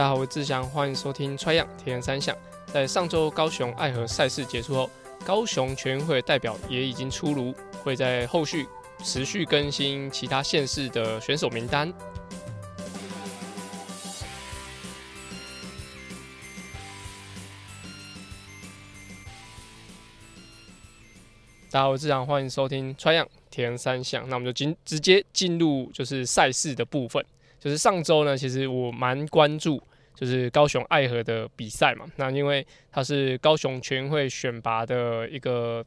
大家好，我是志祥，欢迎收听《穿样体验三项》。在上周高雄爱河赛事结束后，高雄全运会代表也已经出炉，会在后续持续更新其他县市的选手名单。大家好，我是志祥，欢迎收听《穿样体验三项》。那我们就进直接进入就是赛事的部分。就是上周呢，其实我蛮关注，就是高雄爱河的比赛嘛。那因为它是高雄全运会选拔的一个，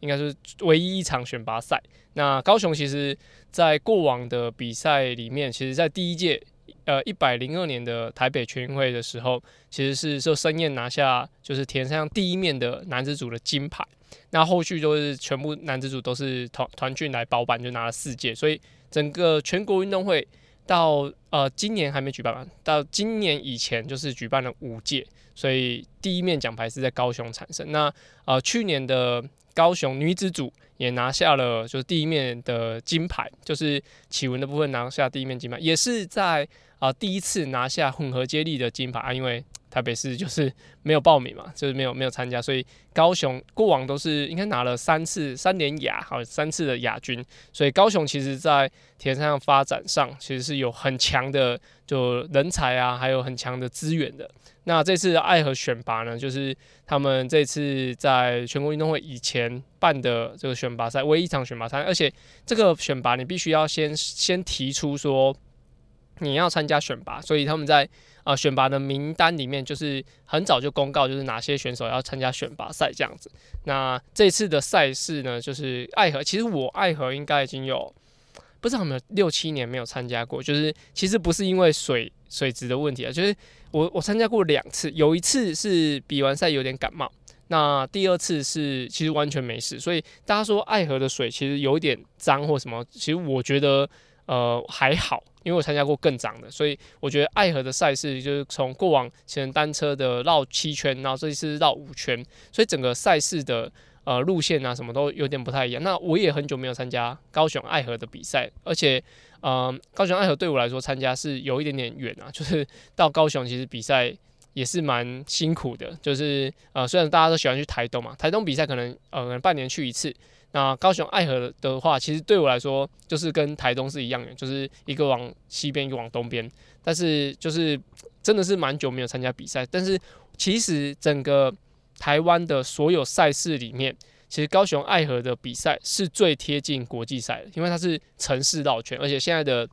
应该是唯一一场选拔赛。那高雄其实在过往的比赛里面，其实在第一届呃一百零二年的台北全运会的时候，其实是受申燕拿下就是田上第一面的男子组的金牌。那后续就是全部男子组都是团团俊来包办，就拿了四届。所以整个全国运动会。到呃今年还没举办完，到今年以前就是举办了五届，所以第一面奖牌是在高雄产生。那呃去年的高雄女子组也拿下了就是第一面的金牌，就是启文的部分拿下第一面金牌，也是在啊第一次拿下混合接力的金牌啊，因为。台北市就是没有报名嘛，就是没有没有参加，所以高雄过往都是应该拿了三次三连亚，好三次的亚军，所以高雄其实在田上发展上其实是有很强的就人才啊，还有很强的资源的。那这次爱和选拔呢，就是他们这次在全国运动会以前办的这个选拔赛，唯一一场选拔赛，而且这个选拔你必须要先先提出说你要参加选拔，所以他们在。啊，选拔的名单里面就是很早就公告，就是哪些选手要参加选拔赛这样子。那这次的赛事呢，就是爱河。其实我爱河应该已经有不知道有没有六七年没有参加过。就是其实不是因为水水质的问题啊，就是我我参加过两次，有一次是比完赛有点感冒，那第二次是其实完全没事。所以大家说爱河的水其实有点脏或什么，其实我觉得呃还好。因为我参加过更长的，所以我觉得爱河的赛事就是从过往前单车的绕七圈，然后这一次绕五圈，所以整个赛事的呃路线啊什么都有点不太一样。那我也很久没有参加高雄爱河的比赛，而且呃高雄爱河对我来说参加是有一点点远啊，就是到高雄其实比赛也是蛮辛苦的，就是呃虽然大家都喜欢去台东嘛，台东比赛可能呃可能半年去一次。那高雄爱河的话，其实对我来说就是跟台东是一样的，就是一个往西边，一个往东边。但是就是真的是蛮久没有参加比赛。但是其实整个台湾的所有赛事里面，其实高雄爱河的比赛是最贴近国际赛的，因为它是城市绕圈，而且现在的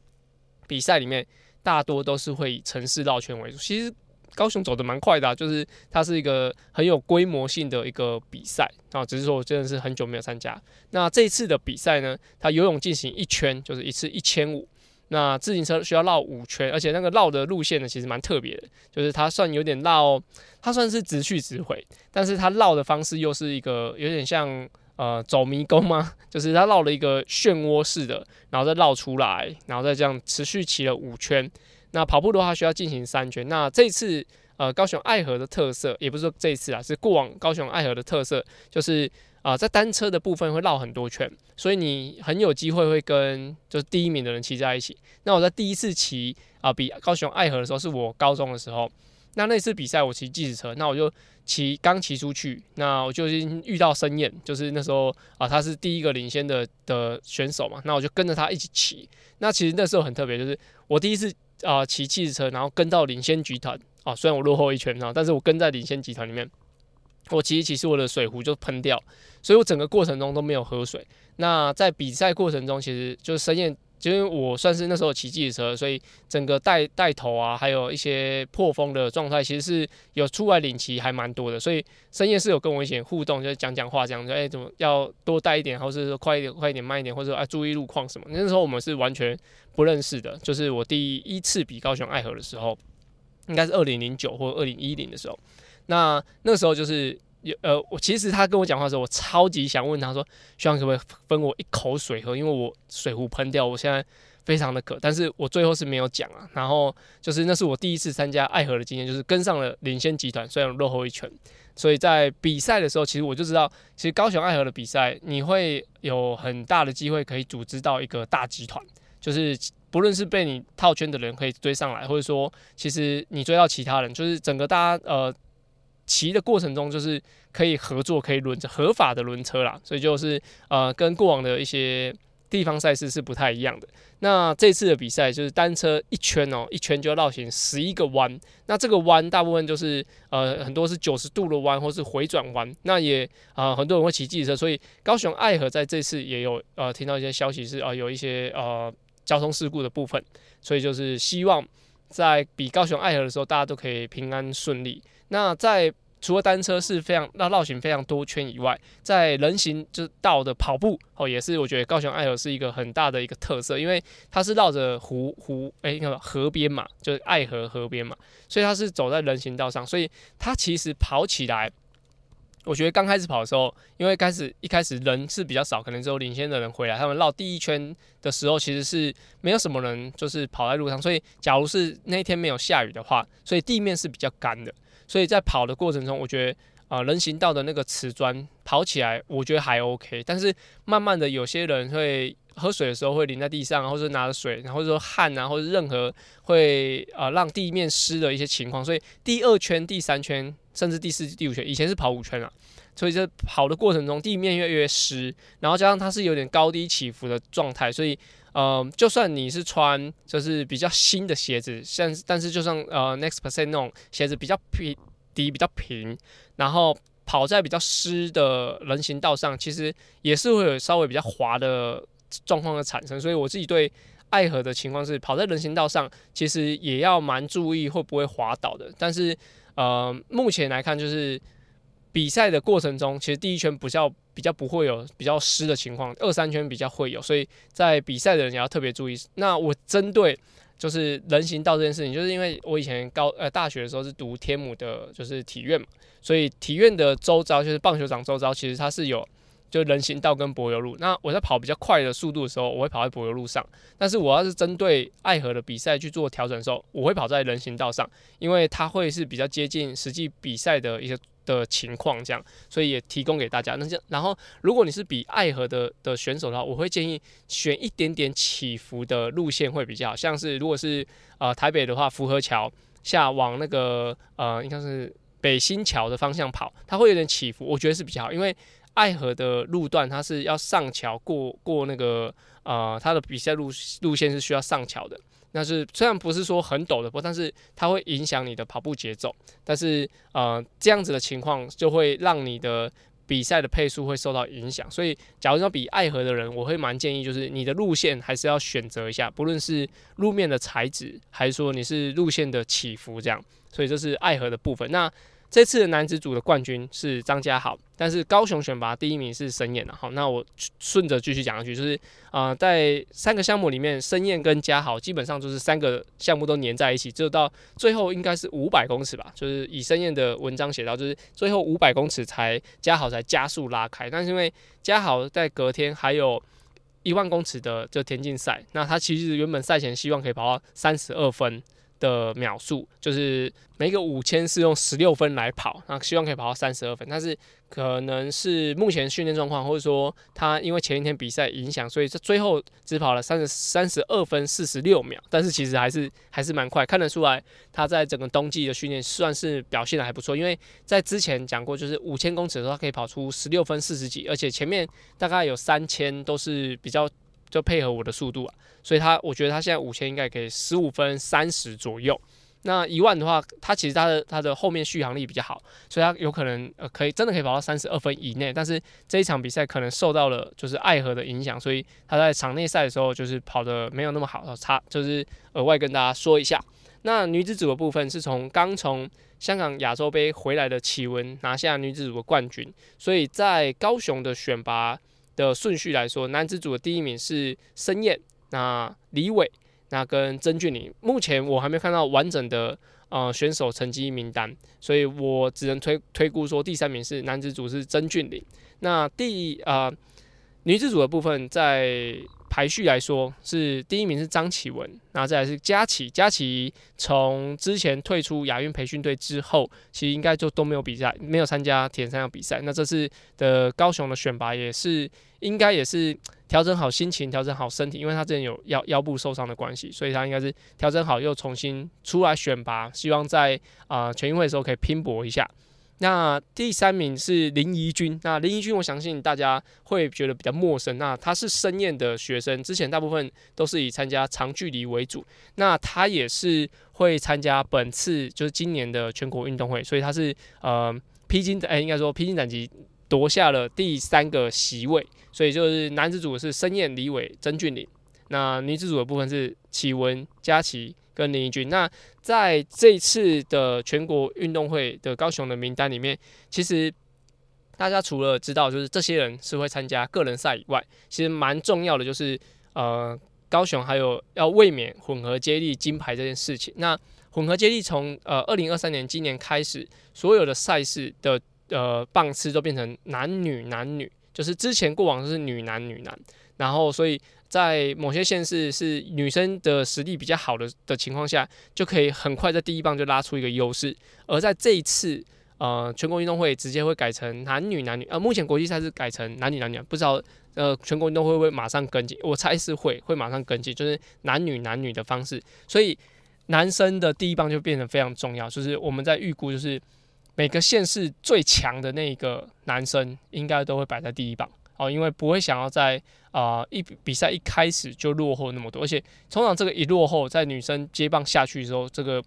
比赛里面大多都是会以城市绕圈为主。其实。高雄走的蛮快的，就是它是一个很有规模性的一个比赛啊，只是说我真的是很久没有参加。那这次的比赛呢，它游泳进行一圈就是一次一千五，那自行车需要绕五圈，而且那个绕的路线呢其实蛮特别的，就是它算有点绕，它算是直去直回，但是它绕的方式又是一个有点像呃走迷宫吗？就是它绕了一个漩涡式的，然后再绕出来，然后再这样持续骑了五圈。那跑步的话需要进行三圈。那这次呃高雄爱河的特色，也不是说这次啊，是过往高雄爱河的特色，就是啊在单车的部分会绕很多圈，所以你很有机会会跟就是第一名的人骑在一起。那我在第一次骑啊比高雄爱河的时候，是我高中的时候。那那次比赛我骑计时车，那我就骑刚骑出去，那我就已经遇到申燕，就是那时候啊他是第一个领先的的选手嘛，那我就跟着他一起骑。那其实那时候很特别，就是我第一次。啊，骑汽车，然后跟到领先集团啊，虽然我落后一圈啊，但是我跟在领先集团里面，我骑一骑，是我的水壶就喷掉，所以我整个过程中都没有喝水。那在比赛过程中，其实就是深夜，因为我算是那时候骑汽车，所以整个带带头啊，还有一些破风的状态，其实是有出来领骑还蛮多的，所以深夜是有跟我一起互动，就是讲讲话，这样子，哎，怎么要多带一点，或者说快一点，快一点，慢一点，或者说哎注意路况什么。那时候我们是完全。不认识的，就是我第一次比高雄爱河的时候，应该是二零零九或二零一零的时候。那那时候就是有呃，我其实他跟我讲话的时候，我超级想问他说，希望可不可以分我一口水喝，因为我水壶喷掉，我现在非常的渴。但是我最后是没有讲啊。然后就是那是我第一次参加爱河的经验，就是跟上了领先集团，虽然落后一拳。所以在比赛的时候，其实我就知道，其实高雄爱河的比赛，你会有很大的机会可以组织到一个大集团。就是不论是被你套圈的人可以追上来，或者说其实你追到其他人，就是整个大家呃骑的过程中，就是可以合作，可以轮着合法的轮车啦。所以就是呃跟过往的一些。地方赛事是不太一样的。那这次的比赛就是单车一圈哦，一圈就要绕行十一个弯。那这个弯大部分就是呃很多是九十度的弯或是回转弯。那也啊很多人会骑机车，所以高雄爱河在这次也有呃听到一些消息是啊有一些呃交通事故的部分。所以就是希望在比高雄爱河的时候，大家都可以平安顺利。那在除了单车是非常绕绕行非常多圈以外，在人行就道的跑步哦，也是我觉得高雄爱河是一个很大的一个特色，因为它是绕着湖湖哎那个河边嘛，就是爱河河边嘛，所以它是走在人行道上，所以它其实跑起来，我觉得刚开始跑的时候，因为开始一开始人是比较少，可能只有领先的人回来，他们绕第一圈的时候，其实是没有什么人，就是跑在路上，所以假如是那天没有下雨的话，所以地面是比较干的。所以在跑的过程中，我觉得啊，人行道的那个瓷砖跑起来，我觉得还 OK。但是慢慢的，有些人会喝水的时候会淋在地上，或者拿着水，然后说汗啊，或者任何会啊让地面湿的一些情况。所以第二圈、第三圈，甚至第四、第五圈，以前是跑五圈啊。所以在跑的过程中，地面越来越湿，然后加上它是有点高低起伏的状态，所以呃，就算你是穿就是比较新的鞋子，像但是就像呃 Next Percent 那种鞋子比较平。底比较平，然后跑在比较湿的人行道上，其实也是会有稍微比较滑的状况的产生。所以我自己对爱河的情况是，跑在人行道上，其实也要蛮注意会不会滑倒的。但是呃，目前来看，就是比赛的过程中，其实第一圈比较比较不会有比较湿的情况，二三圈比较会有，所以在比赛的人也要特别注意。那我针对。就是人行道这件事情，就是因为我以前高呃大学的时候是读天母的，就是体院嘛，所以体院的周遭就是棒球场周遭，其实它是有就人行道跟柏油路。那我在跑比较快的速度的时候，我会跑在柏油路上；但是我要是针对爱河的比赛去做调整的时候，我会跑在人行道上，因为它会是比较接近实际比赛的一些。的情况这样，所以也提供给大家。那这样，然后如果你是比爱河的的选手的话，我会建议选一点点起伏的路线会比较好。像是如果是呃台北的话，福和桥下往那个呃应该是北新桥的方向跑，它会有点起伏，我觉得是比较好。因为爱河的路段它是要上桥过过那个呃它的比赛路路线是需要上桥的。那是虽然不是说很陡的坡，但是它会影响你的跑步节奏。但是呃，这样子的情况就会让你的比赛的配速会受到影响。所以，假如要比爱河的人，我会蛮建议，就是你的路线还是要选择一下，不论是路面的材质，还是说你是路线的起伏这样。所以这是爱河的部分。那这次的男子组的冠军是张家豪，但是高雄选拔第一名是申燕的。好，那我顺着继续讲下去，就是啊，在三个项目里面，申燕跟嘉豪基本上就是三个项目都粘在一起，就到最后应该是五百公尺吧。就是以申燕的文章写到，就是最后五百公尺才嘉豪才加速拉开，但是因为嘉豪在隔天还有一万公尺的这田径赛，那他其实原本赛前希望可以跑到三十二分。的秒数就是每个五千是用十六分来跑，那希望可以跑到三十二分，但是可能是目前训练状况，或者说他因为前一天比赛影响，所以这最后只跑了三十三十二分四十六秒，但是其实还是还是蛮快，看得出来他在整个冬季的训练算是表现的还不错，因为在之前讲过，就是五千公尺的时候他可以跑出十六分四十几，而且前面大概有三千都是比较。就配合我的速度啊，所以他我觉得他现在五千应该可以十五分三十左右。那一万的话，他其实他的他的后面续航力比较好，所以他有可能呃可以真的可以跑到三十二分以内。但是这一场比赛可能受到了就是爱河的影响，所以他在场内赛的时候就是跑的没有那么好，差就是额外跟大家说一下。那女子组的部分是从刚从香港亚洲杯回来的启文拿下女子组的冠军，所以在高雄的选拔。的顺序来说，男子组的第一名是申燕，那李伟，那跟曾俊林。目前我还没看到完整的呃选手成绩名单，所以我只能推推估说第三名是男子组是曾俊林。那第呃女子组的部分在排序来说，是第一名是张启文，然后再来是佳琪。佳琪从之前退出亚运培训队之后，其实应该就都没有比赛，没有参加田三项比赛。那这次的高雄的选拔也是应该也是调整好心情，调整好身体，因为他之前有腰腰部受伤的关系，所以他应该是调整好又重新出来选拔，希望在啊全运会的时候可以拼搏一下。那第三名是林怡君，那林怡君，我相信大家会觉得比较陌生。那他是深燕的学生，之前大部分都是以参加长距离为主。那他也是会参加本次就是今年的全国运动会，所以他是呃披荆哎，应该说披荆斩棘夺下了第三个席位。所以就是男子组是深燕、李伟、曾俊林，那女子组的部分是启文、佳琪。跟林义君，那在这次的全国运动会的高雄的名单里面，其实大家除了知道就是这些人是会参加个人赛以外，其实蛮重要的就是呃高雄还有要卫冕混合接力金牌这件事情。那混合接力从呃二零二三年今年开始，所有的赛事的呃棒次都变成男女男女，就是之前过往是女男女男，然后所以。在某些县市是女生的实力比较好的的情况下，就可以很快在第一棒就拉出一个优势。而在这一次，呃，全国运动会直接会改成男女男女，呃，目前国际赛是改成男女男女，不知道呃，全国运动会会马上跟进，我猜是会会马上跟进，就是男女男女的方式。所以男生的第一棒就变得非常重要，就是我们在预估，就是每个县市最强的那个男生应该都会摆在第一棒。哦，因为不会想要在啊一比赛一开始就落后那么多，而且通常这个一落后，在女生接棒下去的时候，这个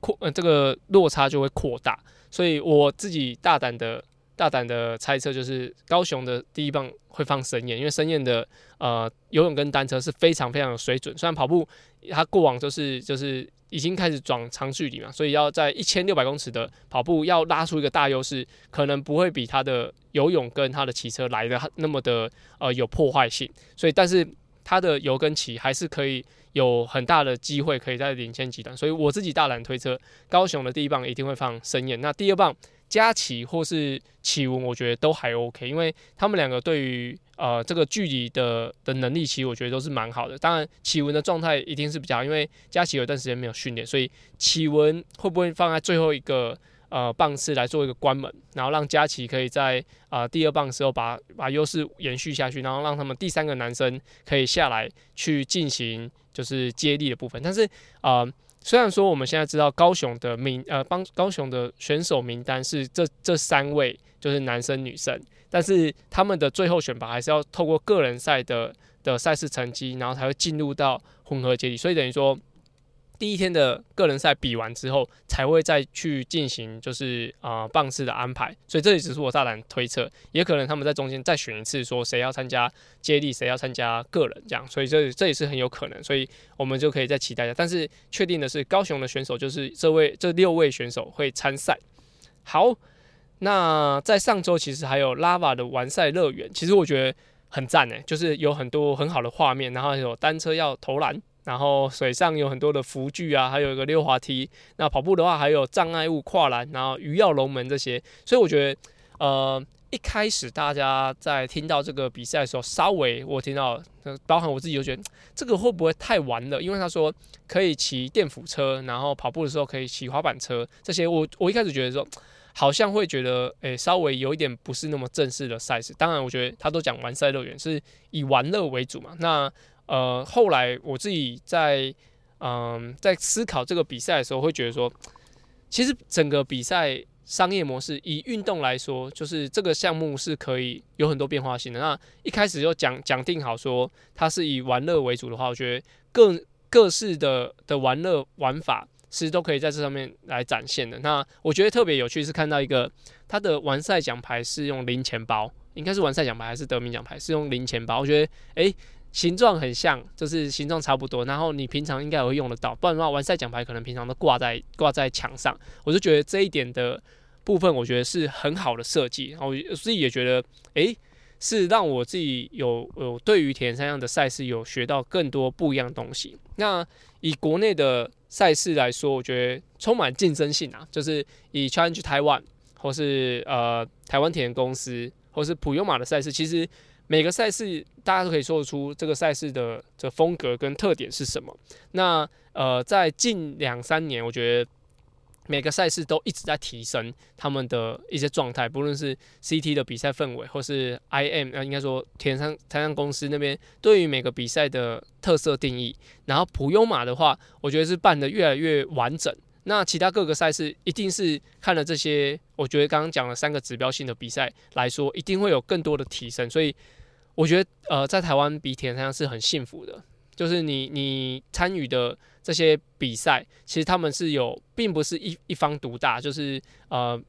扩呃这个落差就会扩大，所以我自己大胆的大胆的猜测就是高雄的第一棒会放申燕，因为申燕的呃游泳跟单车是非常非常有水准，虽然跑步他过往就是就是。已经开始转长距离嘛，所以要在一千六百公尺的跑步要拉出一个大优势，可能不会比他的游泳跟他的骑车来的那么的呃有破坏性。所以，但是他的油跟骑还是可以有很大的机会可以在领先集团。所以我自己大胆推测，高雄的第一棒一定会放申燕，那第二棒。佳琪或是启文，我觉得都还 OK，因为他们两个对于呃这个距离的的能力，其实我觉得都是蛮好的。当然，启文的状态一定是比较，因为佳琪有段时间没有训练，所以启文会不会放在最后一个呃棒次来做一个关门，然后让佳琪可以在呃第二棒的时候把把优势延续下去，然后让他们第三个男生可以下来去进行就是接力的部分，但是啊。虽然说我们现在知道高雄的名呃帮高雄的选手名单是这这三位就是男生女生，但是他们的最后选拔还是要透过个人赛的的赛事成绩，然后才会进入到混合接力，所以等于说。第一天的个人赛比完之后，才会再去进行就是啊棒次的安排，所以这里只是我大胆推测，也可能他们在中间再选一次，说谁要参加接力，谁要参加个人这样，所以这这也是很有可能，所以我们就可以再期待一下。但是确定的是，高雄的选手就是这位 这六位选手会参赛。好，那在上周其实还有 Lava 的完赛乐园，其实我觉得很赞诶，就是有很多很好的画面，然后有单车要投篮。然后水上有很多的浮具啊，还有一个溜滑梯。那跑步的话，还有障碍物跨栏，然后鱼跃龙门这些。所以我觉得，呃，一开始大家在听到这个比赛的时候，稍微我听到，包含我自己就觉得这个会不会太玩了？因为他说可以骑电扶车，然后跑步的时候可以骑滑板车这些。我我一开始觉得说，好像会觉得，诶，稍微有一点不是那么正式的赛事。当然，我觉得他都讲玩赛乐园是以玩乐为主嘛。那呃，后来我自己在嗯在思考这个比赛的时候，会觉得说，其实整个比赛商业模式以运动来说，就是这个项目是可以有很多变化性的。那一开始就讲讲定好说，它是以玩乐为主的话，我觉得各各式的的玩乐玩法，其实都可以在这上面来展现的。那我觉得特别有趣是看到一个它的完赛奖牌是用零钱包，应该是完赛奖牌还是得名奖牌是用零钱包？我觉得诶。形状很像，就是形状差不多，然后你平常应该也会用得到，不然的话，完赛奖牌可能平常都挂在挂在墙上。我就觉得这一点的部分，我觉得是很好的设计，然后我自己也觉得，诶，是让我自己有有对于田三样的赛事有学到更多不一样的东西。那以国内的赛事来说，我觉得充满竞争性啊，就是以 Challenge Taiwan 或是呃台湾田公司或是普悠马的赛事，其实。每个赛事大家都可以说得出这个赛事的这风格跟特点是什么。那呃，在近两三年，我觉得每个赛事都一直在提升他们的一些状态，不论是 CT 的比赛氛围，或是 IM，呃，应该说田山田山公司那边对于每个比赛的特色定义。然后普优马的话，我觉得是办得越来越完整。那其他各个赛事一定是看了这些，我觉得刚刚讲了三个指标性的比赛来说，一定会有更多的提升。所以我觉得，呃，在台湾比田山是很幸福的，就是你你参与的。这些比赛其实他们是有，并不是一一方独大，就是呃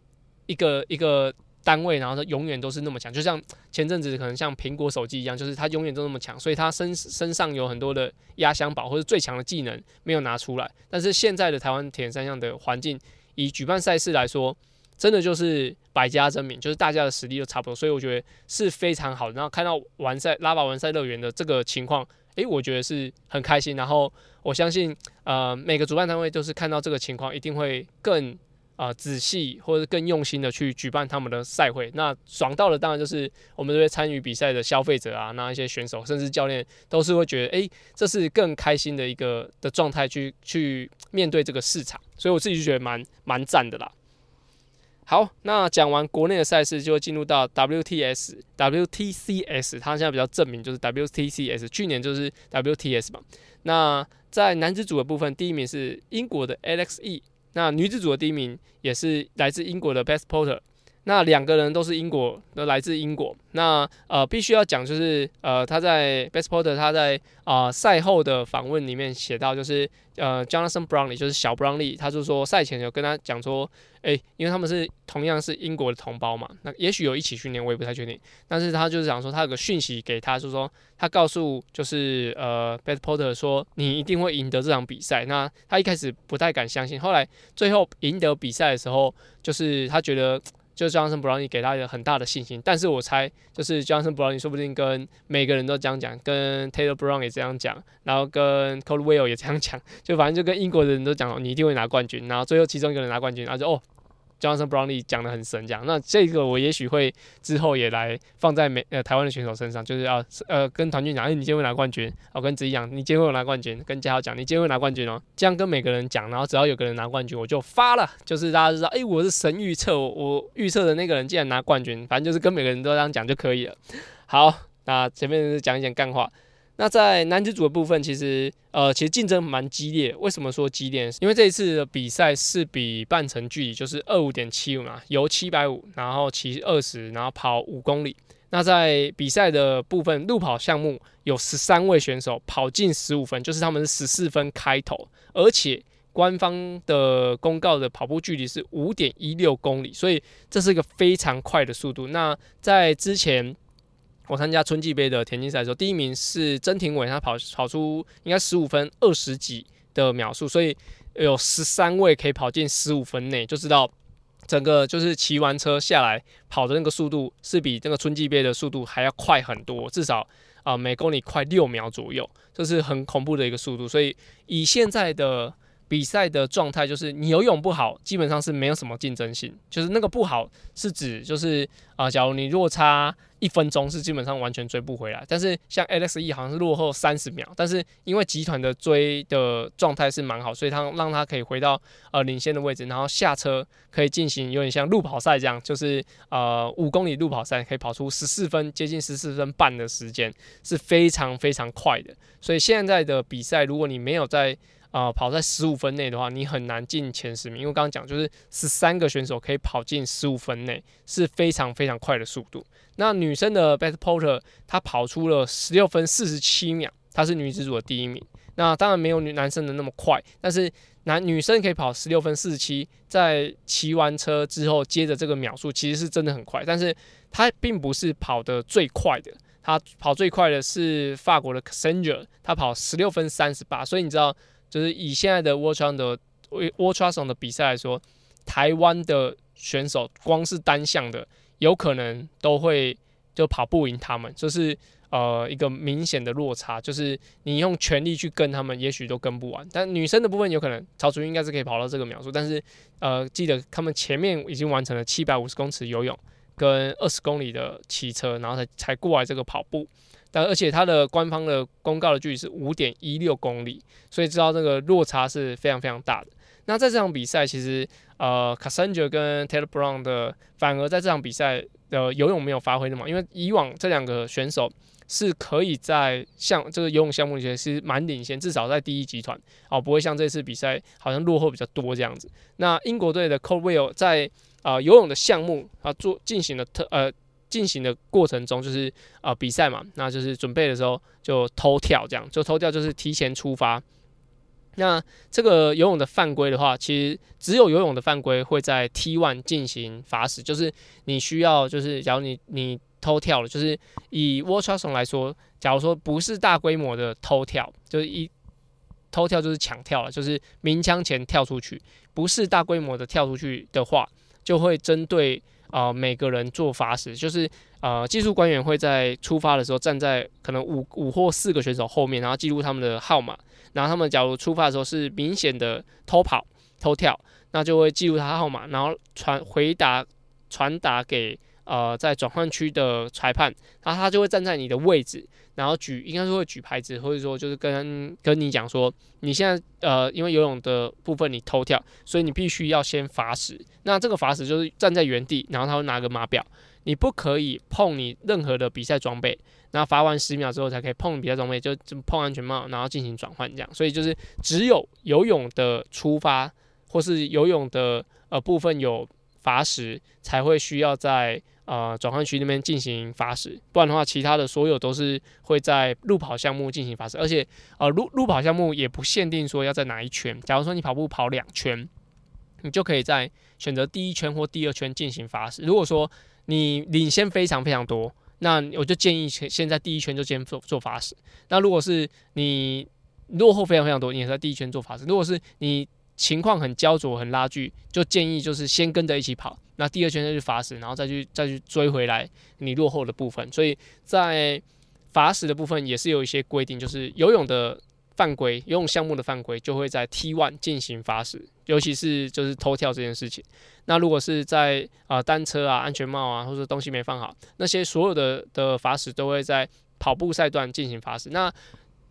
一个一个单位，然后它永远都是那么强。就像前阵子可能像苹果手机一样，就是它永远都那么强，所以它身身上有很多的压箱宝或者最强的技能没有拿出来。但是现在的台湾铁人三项的环境，以举办赛事来说，真的就是百家争鸣，就是大家的实力都差不多，所以我觉得是非常好的。然后看到完赛拉巴完赛乐园的这个情况。诶，我觉得是很开心，然后我相信，呃，每个主办单位都是看到这个情况，一定会更啊仔细或者更用心的去举办他们的赛会。那爽到了，当然就是我们这些参与比赛的消费者啊，那一些选手甚至教练都是会觉得，诶，这是更开心的一个的状态去去面对这个市场，所以我自己就觉得蛮蛮赞的啦。好，那讲完国内的赛事，就会进入到 WTS、WTCS，它现在比较证明就是 WTCS，去年就是 WTS 嘛。那在男子组的部分，第一名是英国的 Alexe，那女子组的第一名也是来自英国的 Best Porter。那两个人都是英国，都来自英国。那呃，必须要讲就是呃，他在 Best Porter，他在啊赛后的访问里面写到，就是呃，Jonathan Brownlee，就是小 Brownlee，他就说赛前有跟他讲说，诶，因为他们是同样是英国的同胞嘛，那也许有一起训练，我也不太确定。但是他就是讲说，他有个讯息给他，就是说他告诉就是呃 Best Porter 说，你一定会赢得这场比赛。那他一开始不太敢相信，后来最后赢得比赛的时候，就是他觉得。就 Johnson Brownie 给他一个很大的信心，但是我猜就是 Johnson Brownie 说不定跟每个人都这样讲，跟 Taylor Brown 也这样讲，然后跟 Coldwell 也这样讲，就反正就跟英国的人都讲，你一定会拿冠军，然后最后其中一个人拿冠军，然后就哦。Johnson Brownlee 讲的很神，这样那这个我也许会之后也来放在美呃台湾的选手身上，就是要呃跟团军讲，哎，你今天会拿冠军，我跟自己讲，你今天会拿冠军，跟嘉豪讲，你今天会拿冠军哦，这样跟每个人讲，然后只要有个人拿冠军，我就发了，就是大家知道，哎，我是神预测，我预测的那个人竟然拿冠军，反正就是跟每个人都这样讲就可以了。好，那前面是讲一讲干话。那在男子组的部分，其实呃，其实竞争蛮激烈。为什么说激烈？因为这一次的比赛是比半程距离，就是二五点七五嘛，游七百五，然后骑二十，然后跑五公里。那在比赛的部分，路跑项目有十三位选手跑进十五分，就是他们是十四分开头，而且官方的公告的跑步距离是五点一六公里，所以这是一个非常快的速度。那在之前。我参加春季杯的田径赛的时候，第一名是曾廷伟，他跑跑出应该十五分二十几的秒数，所以有十三位可以跑进十五分内，就知道整个就是骑完车下来跑的那个速度是比这个春季杯的速度还要快很多，至少啊每公里快六秒左右，这是很恐怖的一个速度。所以以现在的比赛的状态，就是你游泳不好，基本上是没有什么竞争性，就是那个不好是指就是啊，假如你落差。一分钟是基本上完全追不回来，但是像 Alex E 好像是落后三十秒，但是因为集团的追的状态是蛮好，所以他让他可以回到呃领先的位置，然后下车可以进行有点像路跑赛这样，就是呃五公里路跑赛可以跑出十四分，接近十四分半的时间是非常非常快的。所以现在的比赛，如果你没有在啊，跑在十五分内的话，你很难进前十名，因为刚刚讲就是十三个选手可以跑进十五分内，是非常非常快的速度。那女生的 Best Porter 她跑出了十六分四十七秒，她是女子组的第一名。那当然没有女男生的那么快，但是男女生可以跑十六分四十七，在骑完车之后接着这个秒数，其实是真的很快。但是她并不是跑得最快的，她跑最快的是法国的 Cassandra，她跑十六分三十八。所以你知道。就是以现在的 Watch On 的 Watch On 的比赛来说，台湾的选手光是单项的，有可能都会就跑不赢他们，就是呃一个明显的落差，就是你用全力去跟他们，也许都跟不完。但女生的部分有可能，曹楚应该是可以跑到这个秒数，但是呃记得他们前面已经完成了七百五十公尺游泳跟二十公里的骑车，然后才才过来这个跑步。但而且它的官方的公告的距离是五点一六公里，所以知道这个落差是非常非常大的。那在这场比赛，其实呃 c a s s a n g e r 跟 Taylor Brown 的反而在这场比赛的游泳没有发挥那么，因为以往这两个选手是可以在像这个游泳项目里面是蛮领先，至少在第一集团哦，不会像这次比赛好像落后比较多这样子。那英国队的 Colwell 在啊游泳的项目啊做进行了特呃进行的过程中，就是呃比赛嘛，那就是准备的时候就偷跳这样，就偷跳就是提前出发。那这个游泳的犯规的话，其实只有游泳的犯规会在 T one 进行罚时，就是你需要，就是假如你你偷跳了，就是以 w a t c h e r 来说，假如说不是大规模的偷跳，就是一偷跳就是抢跳了，就是鸣枪前跳出去，不是大规模的跳出去的话，就会针对啊每个人做法时，就是呃技术官员会在出发的时候站在可能五五或四个选手后面，然后记录他们的号码。然后他们假如出发的时候是明显的偷跑、偷跳，那就会记录他号码，然后传回答传达给呃在转换区的裁判，然后他就会站在你的位置，然后举应该是会举牌子，或者说就是跟跟你讲说，你现在呃因为游泳的部分你偷跳，所以你必须要先罚时。那这个罚时就是站在原地，然后他会拿个码表，你不可以碰你任何的比赛装备。那罚完十秒之后才可以碰比赛装备，就就碰安全帽，然后进行转换这样。所以就是只有游泳的出发或是游泳的呃部分有罚时，才会需要在呃转换区那边进行罚时。不然的话，其他的所有都是会在路跑项目进行罚时。而且呃路路跑项目也不限定说要在哪一圈。假如说你跑步跑两圈，你就可以在选择第一圈或第二圈进行罚时。如果说你领先非常非常多。那我就建议先先在第一圈就先做做法时。那如果是你落后非常非常多，你也在第一圈做法时。如果是你情况很焦灼、很拉锯，就建议就是先跟着一起跑。那第二圈再去罚时，然后再去再去追回来你落后的部分。所以在罚时的部分也是有一些规定，就是游泳的。犯规游泳项目的犯规就会在 T one 进行罚时，尤其是就是偷跳这件事情。那如果是在啊单车啊安全帽啊或者东西没放好，那些所有的的罚时都会在跑步赛段进行罚时。那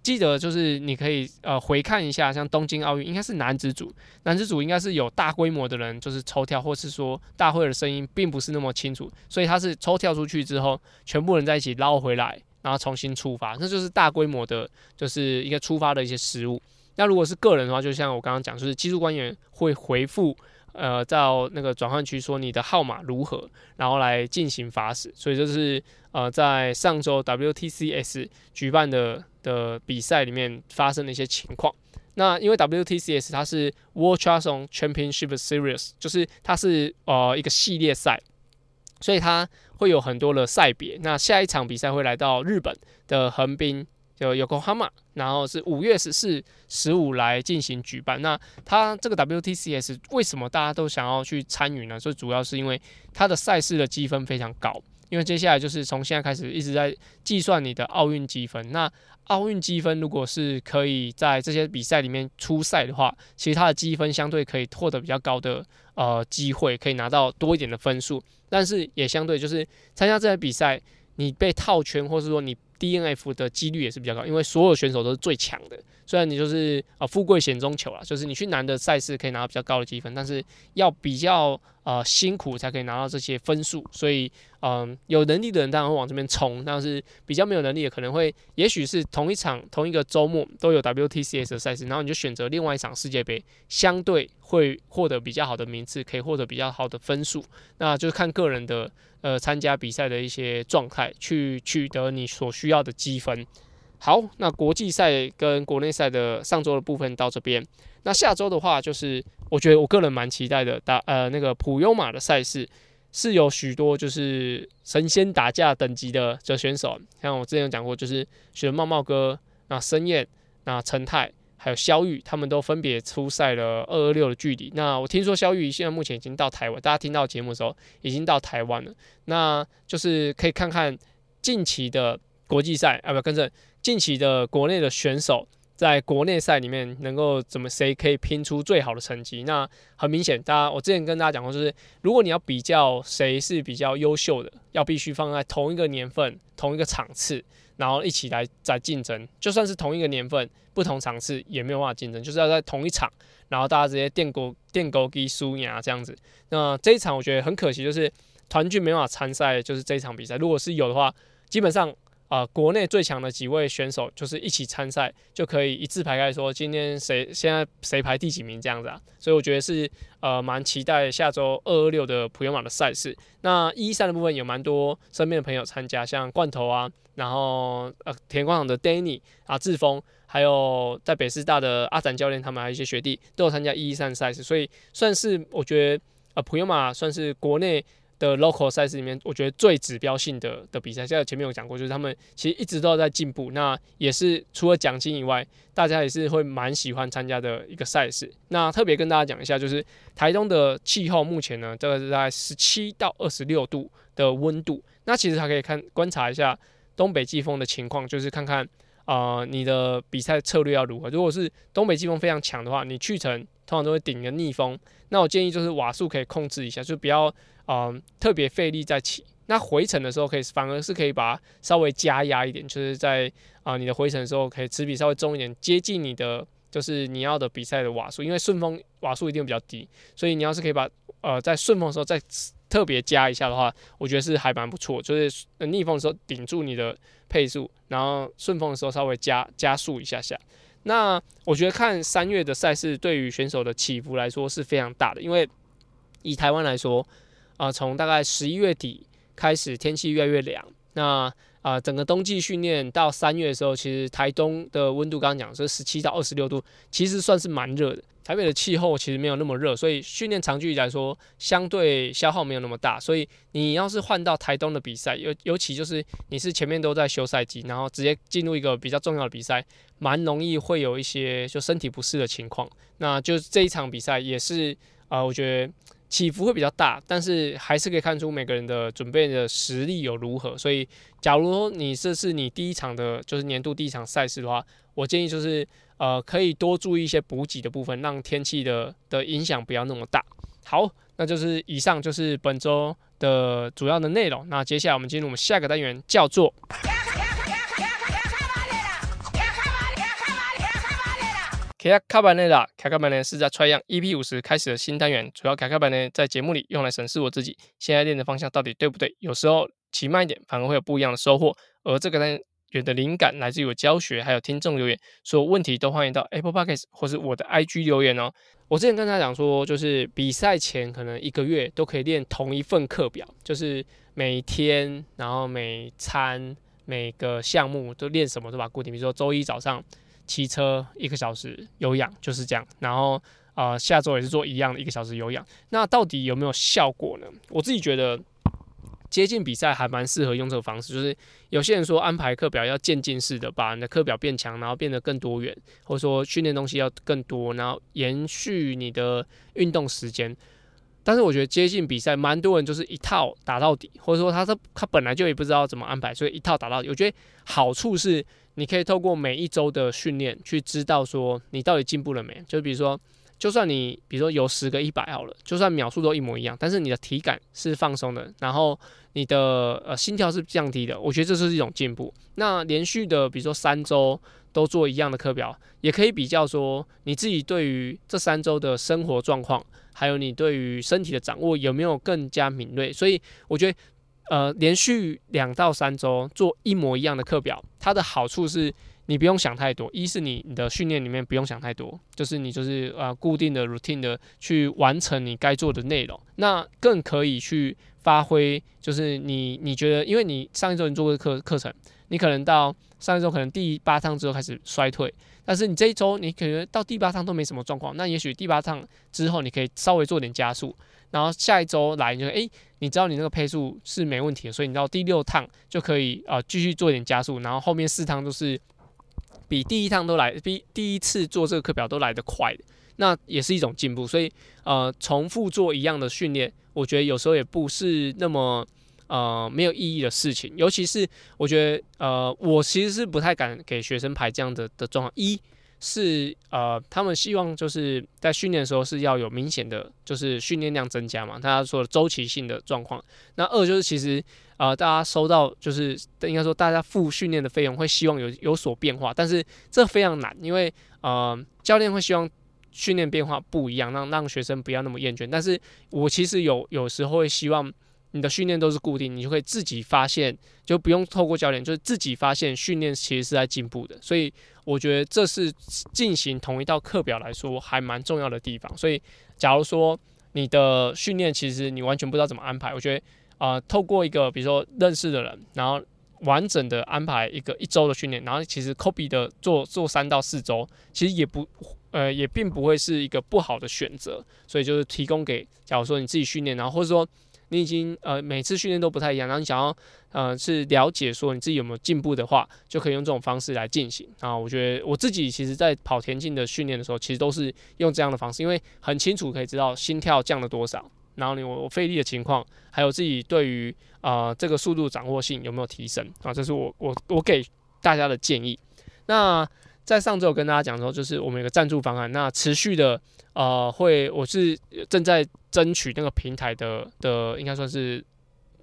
记得就是你可以呃回看一下，像东京奥运应该是男子组，男子组应该是有大规模的人就是抽跳，或是说大会的声音并不是那么清楚，所以他是抽跳出去之后，全部人在一起捞回来。然后重新出发，那就是大规模的，就是一个出发的一些失误。那如果是个人的话，就像我刚刚讲，就是技术官员会回复，呃，到那个转换区说你的号码如何，然后来进行罚时。所以就是呃，在上周 WTCS 举办的的比赛里面发生的一些情况。那因为 WTCS 它是 World Triathlon Championship Series，就是它是呃一个系列赛。所以它会有很多的赛别。那下一场比赛会来到日本的横滨，就 Yokohama，然后是五月十四、十五来进行举办。那它这个 WTCS 为什么大家都想要去参与呢？最主要是因为它的赛事的积分非常高。因为接下来就是从现在开始一直在计算你的奥运积分。那奥运积分如果是可以在这些比赛里面出赛的话，其实它的积分相对可以获得比较高的呃机会，可以拿到多一点的分数。但是也相对就是参加这些比赛，你被套圈，或是说你 DNF 的几率也是比较高，因为所有选手都是最强的。虽然你就是啊富贵险中求啦，就是你去难的赛事可以拿到比较高的积分，但是要比较呃辛苦才可以拿到这些分数。所以嗯有能力的人当然会往这边冲，但是比较没有能力的可能会，也许是同一场同一个周末都有 WTCS 的赛事，然后你就选择另外一场世界杯，相对会获得比较好的名次，可以获得比较好的分数。那就是看个人的呃参加比赛的一些状态，去取得你所需要的积分。好，那国际赛跟国内赛的上周的部分到这边。那下周的话，就是我觉得我个人蛮期待的，打呃那个普优马的赛事是有许多就是神仙打架等级的这选手，像我之前有讲过，就是选茂茂哥、那申燕、那陈泰还有肖玉，他们都分别出赛了二二六的距离。那我听说肖玉现在目前已经到台湾，大家听到节目的时候已经到台湾了，那就是可以看看近期的国际赛啊，不跟着。近期的国内的选手在国内赛里面能够怎么谁可以拼出最好的成绩。那很明显，大家我之前跟大家讲过，就是如果你要比较谁是比较优秀的，要必须放在同一个年份、同一个场次，然后一起来在竞争。就算是同一个年份、不同场次，也没有办法竞争，就是要在同一场，然后大家直接电狗电狗给输赢啊这样子。那这一场我觉得很可惜，就是团聚没办法参赛，就是这一场比赛。如果是有的话，基本上。啊，国内最强的几位选手就是一起参赛，就可以一字排开说今天谁现在谁排第几名这样子啊。所以我觉得是呃蛮期待下周二二六的普悠玛的赛事。那一三的部分有蛮多身边的朋友参加，像罐头啊，然后呃田广场的 Danny 啊志峰，还有在北师大的阿展教练，他们还有一些学弟都有参加一一三赛事，所以算是我觉得呃普悠玛算是国内。的 local 赛事里面，我觉得最指标性的的比赛，现在前面有讲过，就是他们其实一直都在进步。那也是除了奖金以外，大家也是会蛮喜欢参加的一个赛事。那特别跟大家讲一下，就是台东的气候目前呢，这个是在十七到二十六度的温度。那其实还可以看观察一下东北季风的情况，就是看看啊你的比赛策略要如何。如果是东北季风非常强的话，你去程通常都会顶个逆风。那我建议就是瓦数可以控制一下，就不要。嗯，特别费力在起，那回程的时候可以反而是可以把稍微加压一点，就是在啊你的回程的时候可以持比稍微重一点，接近你的就是你要的比赛的瓦数，因为顺风瓦数一定比较低，所以你要是可以把呃在顺风的时候再特别加一下的话，我觉得是还蛮不错，就是逆风的时候顶住你的配速，然后顺风的时候稍微加加速一下下。那我觉得看三月的赛事对于选手的起伏来说是非常大的，因为以台湾来说。啊，从大概十一月底开始，天气越来越凉。那啊，整个冬季训练到三月的时候，其实台东的温度刚刚讲是十七到二十六度，其实算是蛮热的。台北的气候其实没有那么热，所以训练长距离来说，相对消耗没有那么大。所以你要是换到台东的比赛，尤尤其就是你是前面都在休赛季，然后直接进入一个比较重要的比赛，蛮容易会有一些就身体不适的情况。那就这一场比赛也是啊，我觉得。起伏会比较大，但是还是可以看出每个人的准备的实力有如何。所以，假如你这是你第一场的，就是年度第一场赛事的话，我建议就是呃，可以多注意一些补给的部分，让天气的的影响不要那么大。好，那就是以上就是本周的主要的内容。那接下来我们进入我们下个单元，叫做。卡卡班内的卡卡班内是在 Try 样 EP 五十开始的新单元，主要卡卡班内在节目里用来审视我自己现在练的方向到底对不对。有时候骑慢一点反而会有不一样的收获。而这个单元的灵感来自于我教学，还有听众留言，所有问题都欢迎到 Apple Podcast 或是我的 IG 留言哦。我之前跟他讲说，就是比赛前可能一个月都可以练同一份课表，就是每天，然后每餐每个项目都练什么都把固定，比如说周一早上。骑车一个小时有氧就是这样，然后呃下周也是做一样的一个小时有氧，那到底有没有效果呢？我自己觉得接近比赛还蛮适合用这个方式，就是有些人说安排课表要渐进式的，把你的课表变强，然后变得更多元，或者说训练东西要更多，然后延续你的运动时间。但是我觉得接近比赛，蛮多人就是一套打到底，或者说他他他本来就也不知道怎么安排，所以一套打到底。我觉得好处是。你可以透过每一周的训练去知道说你到底进步了没。就比如说，就算你比如说有十个一百好了，就算秒数都一模一样，但是你的体感是放松的，然后你的呃心跳是降低的，我觉得这是一种进步。那连续的比如说三周都做一样的课表，也可以比较说你自己对于这三周的生活状况，还有你对于身体的掌握有没有更加敏锐。所以我觉得。呃，连续两到三周做一模一样的课表，它的好处是你不用想太多。一是你你的训练里面不用想太多，就是你就是呃固定的 routine 的去完成你该做的内容。那更可以去发挥，就是你你觉得，因为你上一周你做过课课程，你可能到上一周可能第八趟之后开始衰退，但是你这一周你可能到第八趟都没什么状况，那也许第八趟之后你可以稍微做点加速。然后下一周来，你就诶，你知道你那个配速是没问题的，所以你到第六趟就可以啊继续做点加速，然后后面四趟都是比第一趟都来，比第一次做这个课表都来得快，那也是一种进步。所以呃，重复做一样的训练，我觉得有时候也不是那么呃没有意义的事情。尤其是我觉得呃，我其实是不太敢给学生排这样的的状况。一是呃，他们希望就是在训练的时候是要有明显的，就是训练量增加嘛，大家说的周期性的状况。那二就是其实呃，大家收到就是应该说大家付训练的费用会希望有有所变化，但是这非常难，因为呃，教练会希望训练变化不一样，让让学生不要那么厌倦。但是我其实有有时候会希望。你的训练都是固定，你就可以自己发现，就不用透过教练，就是自己发现训练其实是在进步的。所以我觉得这是进行同一道课表来说还蛮重要的地方。所以假如说你的训练其实你完全不知道怎么安排，我觉得啊，透过一个比如说认识的人，然后完整的安排一个一周的训练，然后其实 copy 的做做三到四周，其实也不呃也并不会是一个不好的选择。所以就是提供给假如说你自己训练，然后或者说。你已经呃每次训练都不太一样，然后你想要呃是了解说你自己有没有进步的话，就可以用这种方式来进行啊。我觉得我自己其实在跑田径的训练的时候，其实都是用这样的方式，因为很清楚可以知道心跳降了多少，然后你我我费力的情况，还有自己对于啊这个速度掌握性有没有提升啊，这是我我我给大家的建议。那在上周跟大家讲说，就是我们有个赞助方案，那持续的。呃，会，我是正在争取那个平台的的，应该算是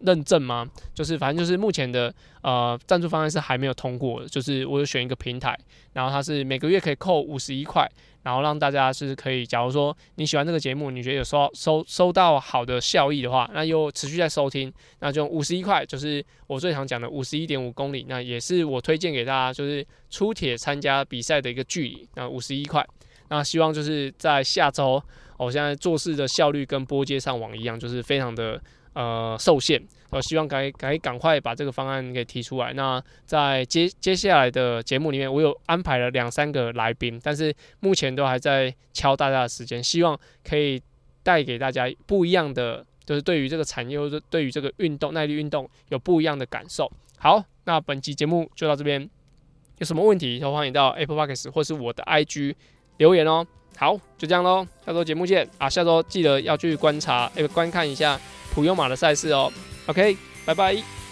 认证吗？就是反正就是目前的呃赞助方案是还没有通过，就是我有选一个平台，然后它是每个月可以扣五十一块，然后让大家是可以，假如说你喜欢这个节目，你觉得有收收收到好的效益的话，那又持续在收听，那就五十一块，就是我最常讲的五十一点五公里，那也是我推荐给大家，就是出铁参加比赛的一个距离，那五十一块。那希望就是在下周，我现在做事的效率跟波接上网一样，就是非常的呃受限。我希望赶赶赶快把这个方案给提出来。那在接接下来的节目里面，我有安排了两三个来宾，但是目前都还在敲大家的时间，希望可以带给大家不一样的，就是对于这个产业或者对于这个运动耐力运动有不一样的感受。好，那本期节目就到这边，有什么问题都欢迎到 Apple Podcast 或是我的 IG。留言哦，好，就这样喽，下周节目见啊！下周记得要去观察，哎，观看一下普悠马的赛事哦。OK，拜拜。